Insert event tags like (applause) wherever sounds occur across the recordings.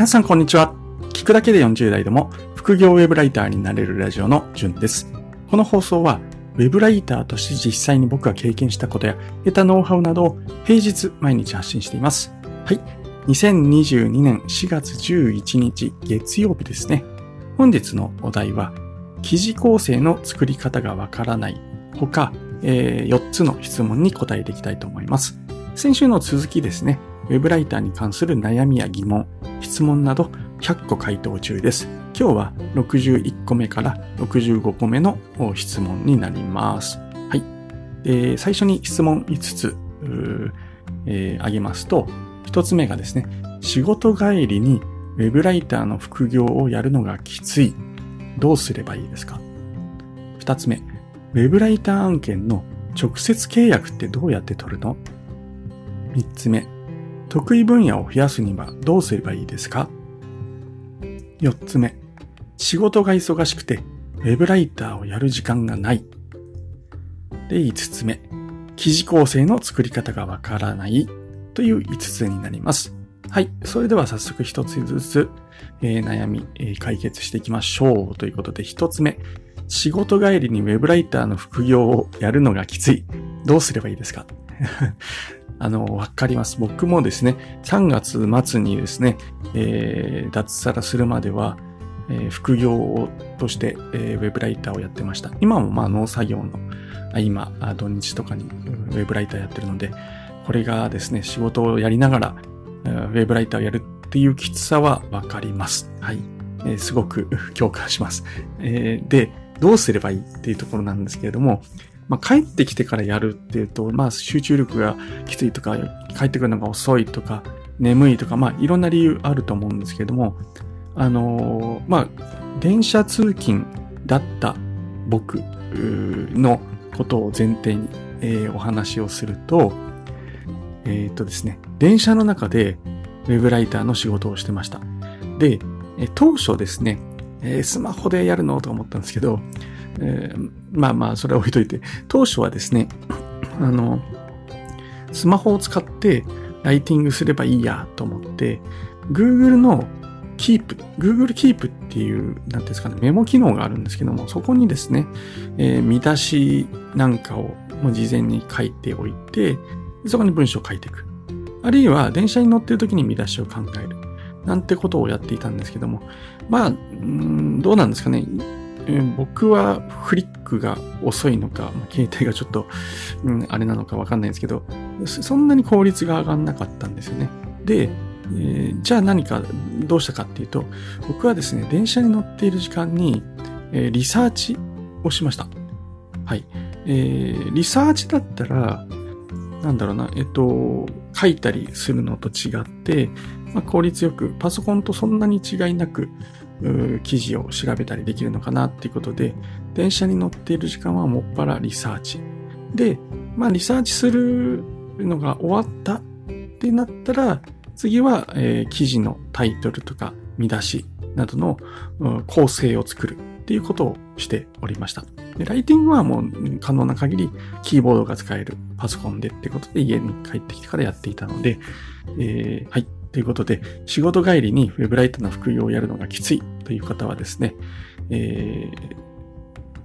皆さんこんにちは。聞くだけで40代でも副業ウェブライターになれるラジオのじゅんです。この放送はウェブライターとして実際に僕が経験したことや得たノウハウなどを平日毎日発信しています。はい。2022年4月11日月曜日ですね。本日のお題は記事構成の作り方がわからないほか、えー、4つの質問に答えていきたいと思います。先週の続きですね。ウェブライターに関する悩みや疑問、質問など100個回答中です。今日は61個目から65個目の質問になります。はい。えー、最初に質問5つ、えー、あげますと、1つ目がですね、仕事帰りにウェブライターの副業をやるのがきつい。どうすればいいですか ?2 つ目、ウェブライター案件の直接契約ってどうやって取るの ?3 つ目、得意分野を増やすにはどうすればいいですか ?4 つ目、仕事が忙しくてウェブライターをやる時間がない。で、5つ目、記事構成の作り方がわからないという5つになります。はい。それでは早速1つずつ、えー、悩み、えー、解決していきましょう。ということで1つ目、仕事帰りにウェブライターの副業をやるのがきつい。どうすればいいですか？あの、わかります。僕もですね、3月末にですね、えー、脱サラするまでは、えー、副業として、えー、ウェブライターをやってました。今もまあ農作業の、今、土日とかにウェブライターやってるので、これがですね、仕事をやりながら、ウェブライターをやるっていうきつさはわかります。はい。えー、すごく (laughs) 共感します。えー、で、どうすればいいっていうところなんですけれども、まあ、帰ってきてからやるっていうと、まあ、集中力がきついとか、帰ってくるのが遅いとか、眠いとか、まあ、いろんな理由あると思うんですけども、あのー、まあ、電車通勤だった僕のことを前提に、えー、お話をすると、えっ、とですね、電車の中でウェブライターの仕事をしてました。で、当初ですね、えスマホでやるのと思ったんですけど、えー、まあまあ、それは置いといて、当初はですね、あの、スマホを使ってライティングすればいいやと思って、Google の Keep、Google Keep っていう、なんていうんですかね、メモ機能があるんですけども、そこにですね、えー、見出しなんかをもう事前に書いておいて、そこに文章を書いていく。あるいは、電車に乗ってる時に見出しを考える。なんてことをやっていたんですけども、まあ、うんどうなんですかね。僕はフリックが遅いのか、携帯がちょっと、うん、あれなのかわかんないんですけど、そんなに効率が上がんなかったんですよね。で、えー、じゃあ何かどうしたかっていうと、僕はですね、電車に乗っている時間に、えー、リサーチをしました。はい。えー、リサーチだったら、なんだろうな、えっと、書いたりするのと違って、まあ、効率よく、パソコンとそんなに違いなく、記事を調べたりできるのかなっていうことで、電車に乗っている時間はもっぱらリサーチ。で、まあリサーチするのが終わったってなったら、次は、えー、記事のタイトルとか見出しなどの、うん、構成を作るっていうことをしておりました。でライティングはもう可能な限りキーボードが使えるパソコンでってことで家に帰ってきてからやっていたので、えー、はい。ということで、仕事帰りにウェブライターの副業をやるのがきついという方はですね、えー、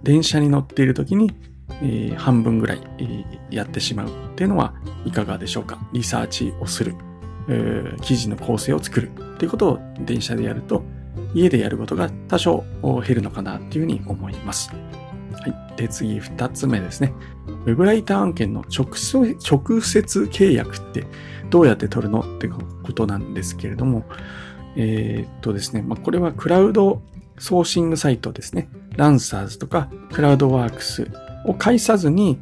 電車に乗っている時に、えー、半分ぐらい、えー、やってしまうっていうのはいかがでしょうか？リサーチをする、え、記事の構成を作るっていうことを電車でやると、家でやることが多少減るのかなっていうふうに思います。はい。で、次、二つ目ですね。ウェブライター案件の直接契約ってどうやって取るのってことなんですけれども、えー、っとですね、まあ、これはクラウドソーシングサイトですね。ランサーズとかクラウドワークスを介さずに、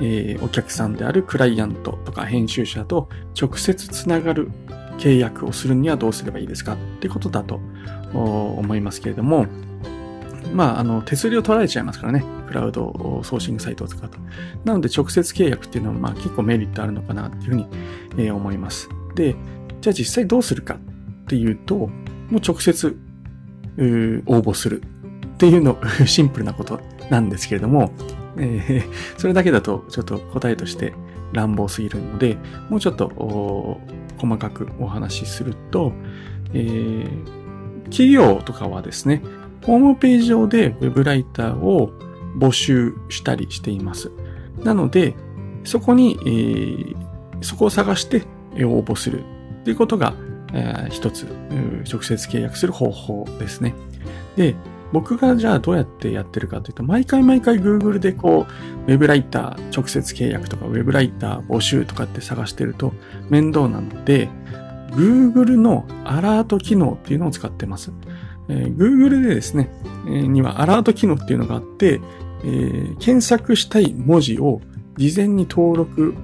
えー、お客さんであるクライアントとか編集者と直接つながる契約をするにはどうすればいいですかってことだと思いますけれども、まあ、あの、手数料取られちゃいますからね。クラウドソーシングサイトを使うと。なので、直接契約っていうのは、まあ、結構メリットあるのかなっていうふうに、えー、思います。で、じゃあ実際どうするかっていうと、もう直接、応募するっていうの、(laughs) シンプルなことなんですけれども、えー、それだけだとちょっと答えとして乱暴すぎるので、もうちょっと細かくお話しすると、えー、企業とかはですね、ホームページ上で Web ライターを募集したりしています。なので、そこに、えー、そこを探して応募するということが、えー、一つ、直接契約する方法ですね。で、僕がじゃあどうやってやってるかというと、毎回毎回 Google でこう、ウェブライター直接契約とか、ウェブライター募集とかって探してると面倒なので、Google のアラート機能っていうのを使ってます。えー、Google でですね、えー、にはアラート機能っていうのがあって、えー、検索したい文字を事前に登録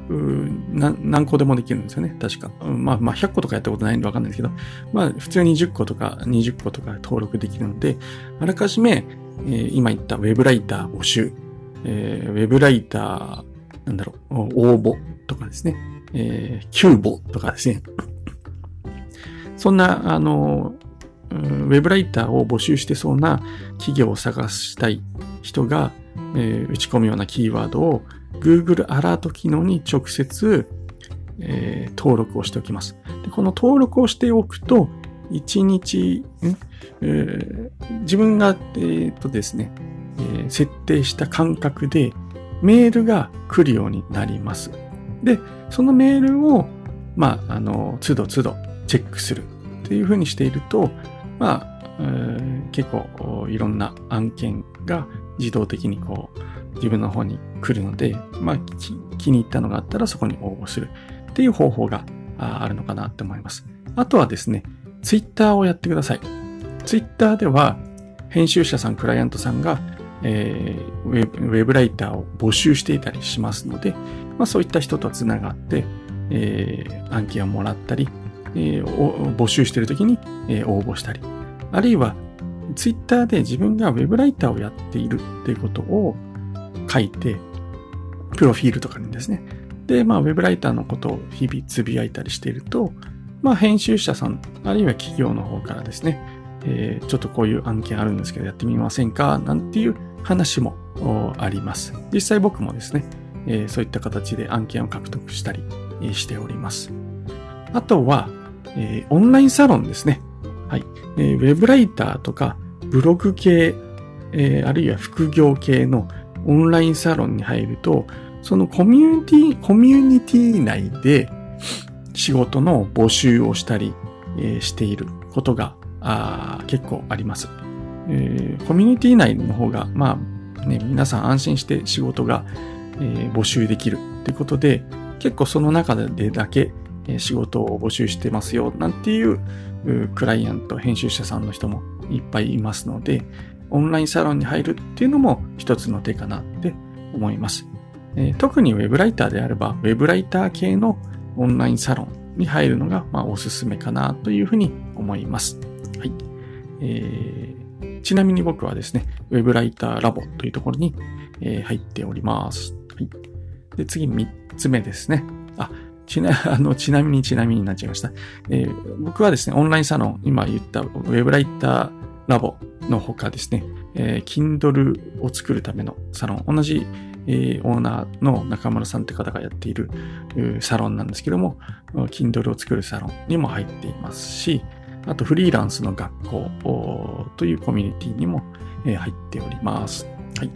な、何個でもできるんですよね。確か。うんまあ、まあ、100個とかやったことないんでわかんないですけど、まあ、普通に10個とか20個とか登録できるので、あらかじめ、えー、今言ったウェブライター募集、えー、ウェブライター、なんだろう、応募とかですね、えー、キューボとかですね。そんな、あの、ウェブライターを募集してそうな企業を探したい人が、えー、打ち込むようなキーワードを Google アラート機能に直接、えー、登録をしておきます。でこの登録をしておくと、1日、えー、自分が、えー、とですね、えー、設定した間隔でメールが来るようになります。で、そのメールを、まあ、あの、都度都度チェックするっていうふうにしていると、まあ、結構いろんな案件が自動的にこう自分の方に来るので、まあ、気に入ったのがあったらそこに応募するっていう方法があるのかなって思います。あとはですね、ツイッターをやってください。ツイッターでは編集者さん、クライアントさんが、えー、ウェブライターを募集していたりしますので、まあ、そういった人とつながって、えー、案件をもらったり、えー、募集している時に、えー、応募したり、あるいはツイッターで自分がウェブライターをやっているっていうことを書いて、プロフィールとかにですね。で、まあ、ウェブライターのことを日々つぶやいたりしていると、まあ、編集者さん、あるいは企業の方からですね、えー、ちょっとこういう案件あるんですけどやってみませんかなんていう話もあります。実際僕もですね、えー、そういった形で案件を獲得したりしております。あとは、えー、オンラインサロンですね。はい。えー、ウェブライターとか、ブログ系、えー、あるいは副業系のオンラインサロンに入ると、そのコミュニティ、コミュニティ内で仕事の募集をしたり、えー、していることがあ結構あります、えー。コミュニティ内の方が、まあね、皆さん安心して仕事が、えー、募集できるっていうことで、結構その中でだけ仕事を募集してますよ、なんていうクライアント、編集者さんの人もいっぱいいますので、オンラインサロンに入るっていうのも一つの手かなって思います。特にウェブライターであれば、ウェブライター系のオンラインサロンに入るのが、まあ、おすすめかなというふうに思います。はい。えー、ちなみに僕はですね、ウェブライターラボというところに、入っております。はい。で、次3つ目ですね。あ、ちな、(laughs) あの、ちなみにちなみになっちゃいました。えー、僕はですね、オンラインサロン、今言ったウェブライターラボの他ですね、えー、Kindle を作るためのサロン、同じ、えー、オーナーの中村さんって方がやっているサロンなんですけども、Kindle を作るサロンにも入っていますし、あとフリーランスの学校というコミュニティにも、入っております。はい。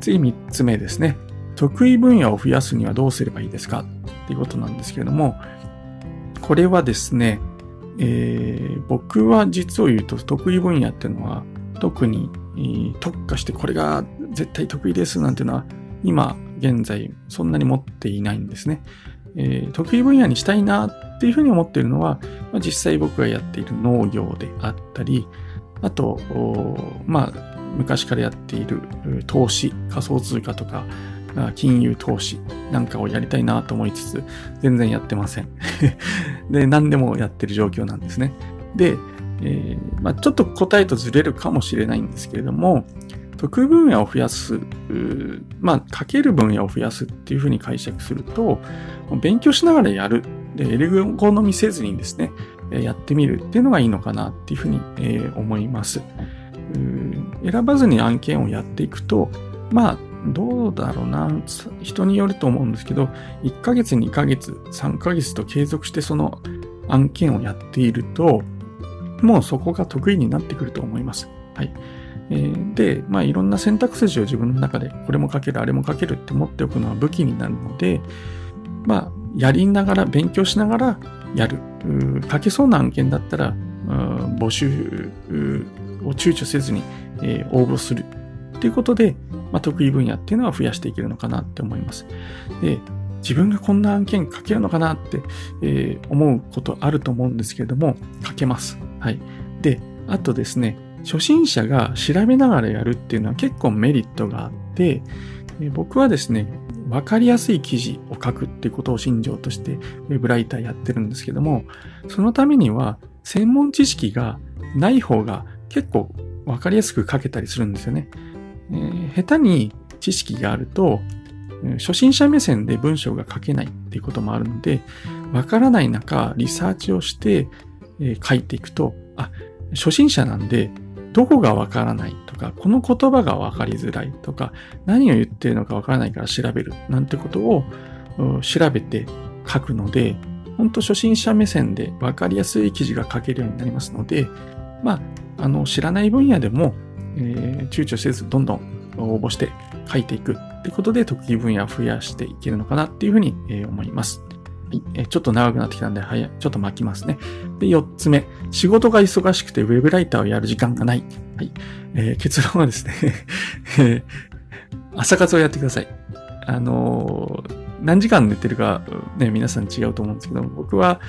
次3つ目ですね。得意分野を増やすにはどうすればいいですか？っていうことなんですけれども、これはですね、えー、僕は実を言うと得意分野っていうのは特に、特化してこれが絶対得意ですなんていうのは今現在そんなに持っていないんですね。えー、得意分野にしたいなっていうふうに思っているのは、まあ、実際僕がやっている農業であったり、あと、まあ、昔からやっている投資、仮想通貨とか、金融投資なんかをやりたいなと思いつつ、全然やってません。(laughs) で、何でもやってる状況なんですね。で、えー、まあ、ちょっと答えとずれるかもしれないんですけれども、得意分野を増やす、まあ、書ける分野を増やすっていうふうに解釈すると、勉強しながらやる。で、エレゴノミせずにですね、やってみるっていうのがいいのかなっていうふうに、えー、思います。選ばずに案件をやっていくと、まあ、どうだろうな。人によると思うんですけど、1ヶ月、2ヶ月、3ヶ月と継続してその案件をやっていると、もうそこが得意になってくると思います。はい。えー、で、まあいろんな選択肢を自分の中でこれも書ける、あれも書けるって持っておくのは武器になるので、まあやりながら、勉強しながらやる。書けそうな案件だったら、募集を躊躇せずに、えー、応募する。ということで、まあ、得意分野っていうのは増やしていけるのかなって思います。で、自分がこんな案件書けるのかなって、えー、思うことあると思うんですけれども、書けます。はい。で、あとですね、初心者が調べながらやるっていうのは結構メリットがあって、え僕はですね、わかりやすい記事を書くっていうことを信条としてウェブライターやってるんですけども、そのためには専門知識がない方が結構わかりやすく書けたりするんですよね。えー、下手に知識があると、初心者目線で文章が書けないっていうこともあるので、わからない中、リサーチをして、えー、書いていくと、あ、初心者なんで、どこがわからないとか、この言葉がわかりづらいとか、何を言ってるのかわからないから調べるなんてことを調べて書くので、本当初心者目線でわかりやすい記事が書けるようになりますので、まあ、あの、知らない分野でも、えー、躊躇せずどんどん応募して書いていくってことで得意分野を増やしていけるのかなっていうふうに、え、思います。はい、えちょっと長くなってきたんで、はい、ちょっと巻きますね。で、4つ目。仕事が忙しくてウェブライターをやる時間がない。はい。えー、結論はですね (laughs) え朝活をやってください。あのー、何時間寝てるか、ね、皆さん違うと思うんですけど、僕は、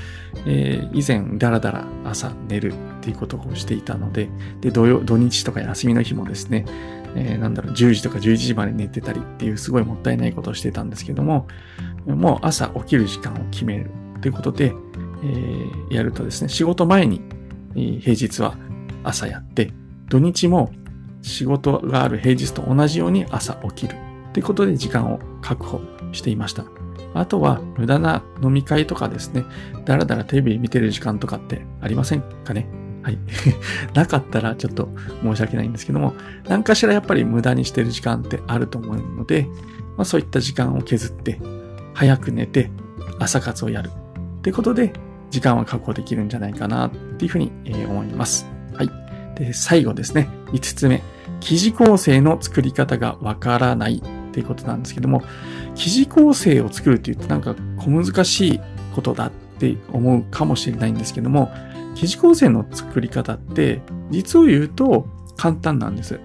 えー、以前、だらだら朝寝るっていうことをしていたので、で、土曜、土日とか休みの日もですね、えー、なんだろう、10時とか11時まで寝てたりっていうすごいもったいないことをしてたんですけども、もう朝起きる時間を決めるということで、えー、やるとですね、仕事前に、えー、平日は朝やって、土日も仕事がある平日と同じように朝起きるということで時間を確保していました。あとは無駄な飲み会とかですね、だらだらテレビ見てる時間とかってありませんかね？はい。(laughs) なかったらちょっと申し訳ないんですけども、何かしらやっぱり無駄にしてる時間ってあると思うので、まあそういった時間を削って、早く寝て、朝活をやる。ってことで、時間は確保できるんじゃないかなっていうふうに思います。はい。で、最後ですね。5つ目。記事構成の作り方がわからないっていうことなんですけども、記事構成を作るって言うとなんか小難しいことだって思うかもしれないんですけども、記事構成の作り方って、実を言うと簡単なんです。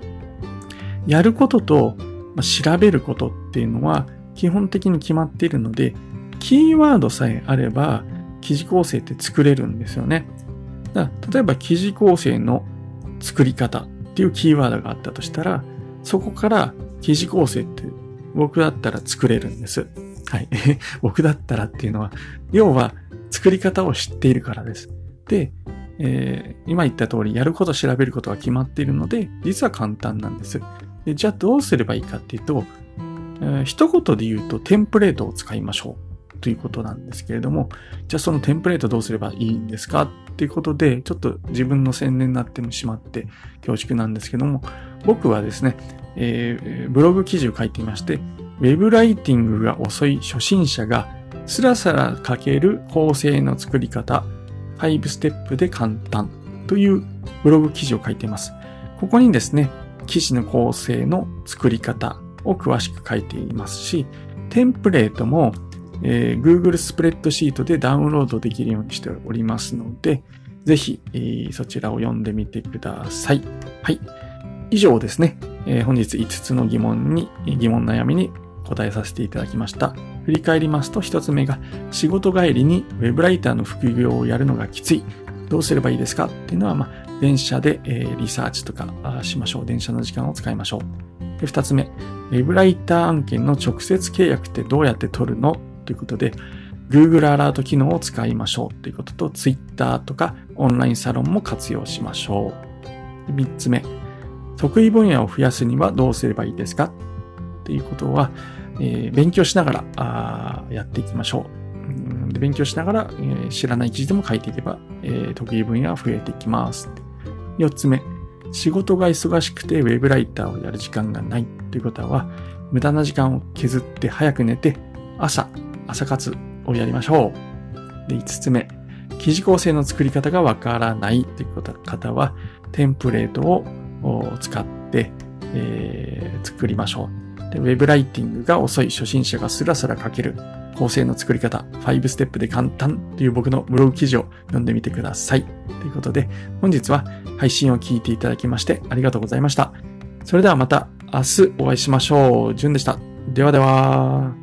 やることと、調べることっていうのは基本的に決まっているので、キーワードさえあれば記事構成って作れるんですよね。だ例えば記事構成の作り方っていうキーワードがあったとしたら、そこから記事構成って僕だったら作れるんです。はい。(laughs) 僕だったらっていうのは、要は作り方を知っているからです。で、えー、今言った通りやること調べることは決まっているので、実は簡単なんです。でじゃあどうすればいいかっていうと、えー、一言で言うとテンプレートを使いましょうということなんですけれども、じゃあそのテンプレートどうすればいいんですかっていうことで、ちょっと自分の宣伝になってしまって恐縮なんですけども、僕はですね、えー、ブログ記事を書いていまして、ウェブライティングが遅い初心者がスラスラ書ける構成の作り方5ステップで簡単というブログ記事を書いています。ここにですね、記事の構成の作り方を詳しく書いていますし、テンプレートも、えー、Google スプレッドシートでダウンロードできるようにしておりますので、ぜひ、えー、そちらを読んでみてください。はい。以上ですね、えー、本日5つの疑問に、疑問悩みに答えさせていただきました。振り返りますと一つ目が仕事帰りにウェブライターの副業をやるのがきつい。どうすればいいですか？っていうのは、まあ、電車で、えー、リサーチとかしましょう。電車の時間を使いましょう。で二つ目、ウェブライター案件の直接契約ってどうやって取るの？ということで、Google アラート機能を使いましょうということと、Twitter とかオンラインサロンも活用しましょう。三つ目、得意分野を増やすにはどうすればいいですか？っていうことは、えー、勉強しながらあやっていきましょう。で勉強しながら、えー、知らない記事でも書いていけば、えー、得意分野は増えていきます。四つ目、仕事が忙しくてウェブライターをやる時間がないということは、無駄な時間を削って早く寝て、朝、朝活をやりましょう。で、五つ目、記事構成の作り方がわからないという方は、テンプレートをを使って、えー、作りましょうで。ウェブライティングが遅い初心者がスラスラ書ける構成の作り方、5ステップで簡単という僕のブログ記事を読んでみてください。ということで、本日は配信を聞いていただきましてありがとうございました。それではまた明日お会いしましょう。じゅんでした。ではでは。